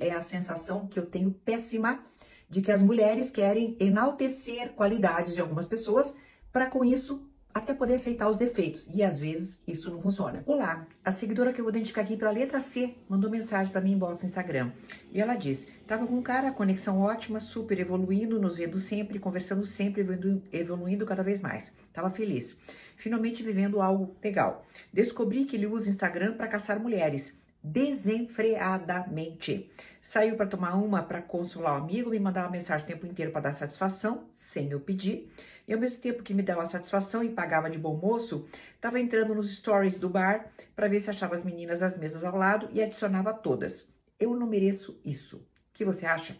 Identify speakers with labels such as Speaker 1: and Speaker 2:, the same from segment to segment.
Speaker 1: É a sensação que eu tenho péssima de que as mulheres querem enaltecer qualidades de algumas pessoas para com isso até poder aceitar os defeitos. E às vezes isso não funciona.
Speaker 2: Olá, a seguidora que eu vou identificar aqui pela letra C mandou mensagem para mim em no Instagram. E ela diz: Tava com um cara, conexão ótima, super evoluindo, nos vendo sempre, conversando sempre, evoluindo cada vez mais. Tava feliz. Finalmente vivendo algo legal. Descobri que ele usa Instagram para caçar mulheres desenfreadamente. Saiu para tomar uma para consolar o amigo, me mandava mensagem o tempo inteiro para dar satisfação, sem eu pedir. E ao mesmo tempo que me dava satisfação e pagava de bom moço, estava entrando nos stories do bar para ver se achava as meninas às mesas ao lado e adicionava todas. Eu não mereço isso. O que você acha?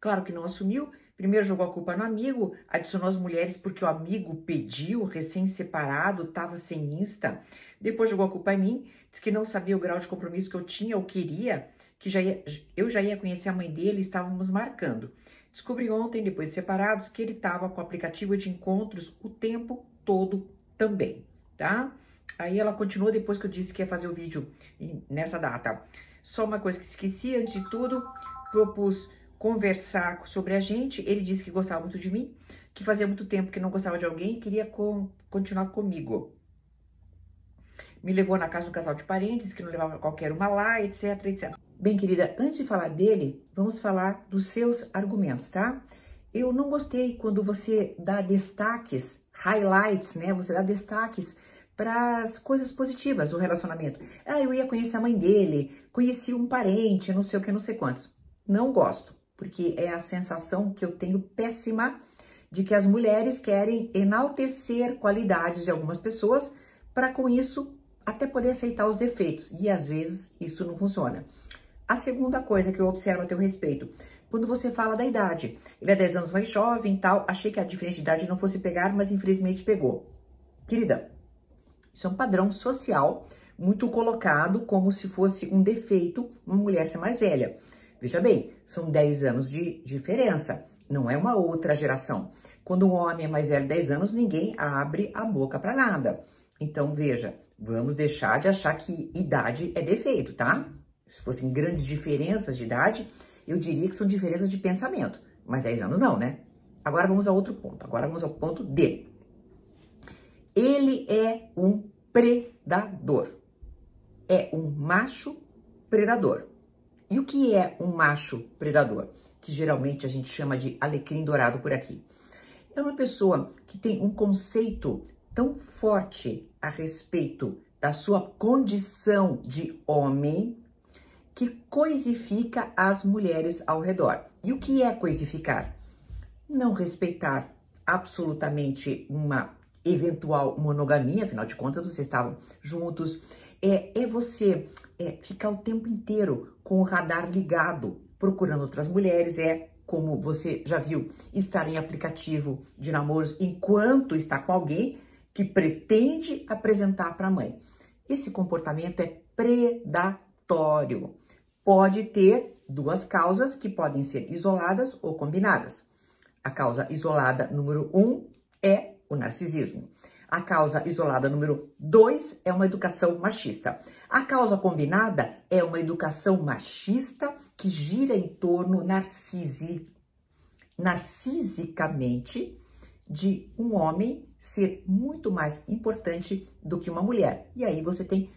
Speaker 2: Claro que não assumiu. Primeiro jogou a culpa no amigo, adicionou as mulheres porque o amigo pediu, recém-separado, estava sem Insta. Depois jogou a culpa em mim, disse que não sabia o grau de compromisso que eu tinha ou queria, que já ia, eu já ia conhecer a mãe dele e estávamos marcando. Descobri ontem, depois de separados, que ele estava com o aplicativo de encontros o tempo todo também, tá? Aí ela continuou depois que eu disse que ia fazer o vídeo nessa data. Só uma coisa que esqueci, antes de tudo, propus conversar sobre a gente. Ele disse que gostava muito de mim, que fazia muito tempo que não gostava de alguém e queria com, continuar comigo. Me levou na casa do casal de parentes, que não levava qualquer uma lá, etc, etc.
Speaker 1: Bem, querida, antes de falar dele, vamos falar dos seus argumentos, tá? Eu não gostei quando você dá destaques, highlights, né? Você dá destaques para as coisas positivas do relacionamento. Ah, eu ia conhecer a mãe dele, conheci um parente, não sei o que, não sei quantos. Não gosto, porque é a sensação que eu tenho péssima de que as mulheres querem enaltecer qualidades de algumas pessoas para com isso até poder aceitar os defeitos. E às vezes isso não funciona. A segunda coisa que eu observo a teu respeito, quando você fala da idade, ele é 10 anos mais jovem e tal, achei que a diferença de idade não fosse pegar, mas infelizmente pegou. Querida, isso é um padrão social muito colocado como se fosse um defeito uma mulher ser mais velha. Veja bem, são 10 anos de diferença, não é uma outra geração. Quando um homem é mais velho 10 anos, ninguém abre a boca para nada. Então, veja, vamos deixar de achar que idade é defeito, tá? se fossem grandes diferenças de idade, eu diria que são diferenças de pensamento. Mas 10 anos não, né? Agora vamos a outro ponto. Agora vamos ao ponto D. Ele é um predador. É um macho predador. E o que é um macho predador? Que geralmente a gente chama de alecrim dourado por aqui. É uma pessoa que tem um conceito tão forte a respeito da sua condição de homem que coisifica as mulheres ao redor. E o que é coisificar? Não respeitar absolutamente uma eventual monogamia, afinal de contas vocês estavam juntos. É, é você é, ficar o tempo inteiro com o radar ligado, procurando outras mulheres, é como você já viu, estar em aplicativo de namoros enquanto está com alguém que pretende apresentar para a mãe. Esse comportamento é predatório pode ter duas causas que podem ser isoladas ou combinadas. A causa isolada número um é o narcisismo. A causa isolada número dois é uma educação machista. A causa combinada é uma educação machista que gira em torno narcisi, narcisicamente de um homem ser muito mais importante do que uma mulher. E aí você tem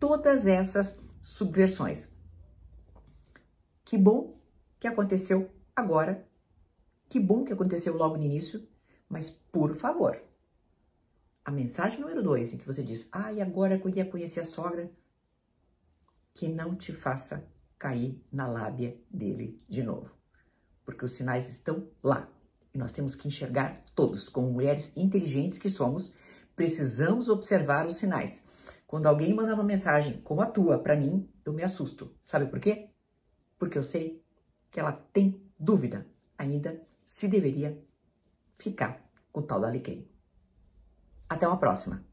Speaker 1: todas essas subversões. Que bom que aconteceu agora. Que bom que aconteceu logo no início. Mas, por favor, a mensagem número dois, em que você diz, ah, e agora eu ia conhecer a sogra, que não te faça cair na lábia dele de novo. Porque os sinais estão lá. E nós temos que enxergar todos, como mulheres inteligentes que somos, precisamos observar os sinais. Quando alguém manda uma mensagem como a tua para mim, eu me assusto. Sabe por quê? porque eu sei que ela tem dúvida ainda se deveria ficar com o tal da alecrim. Até uma próxima!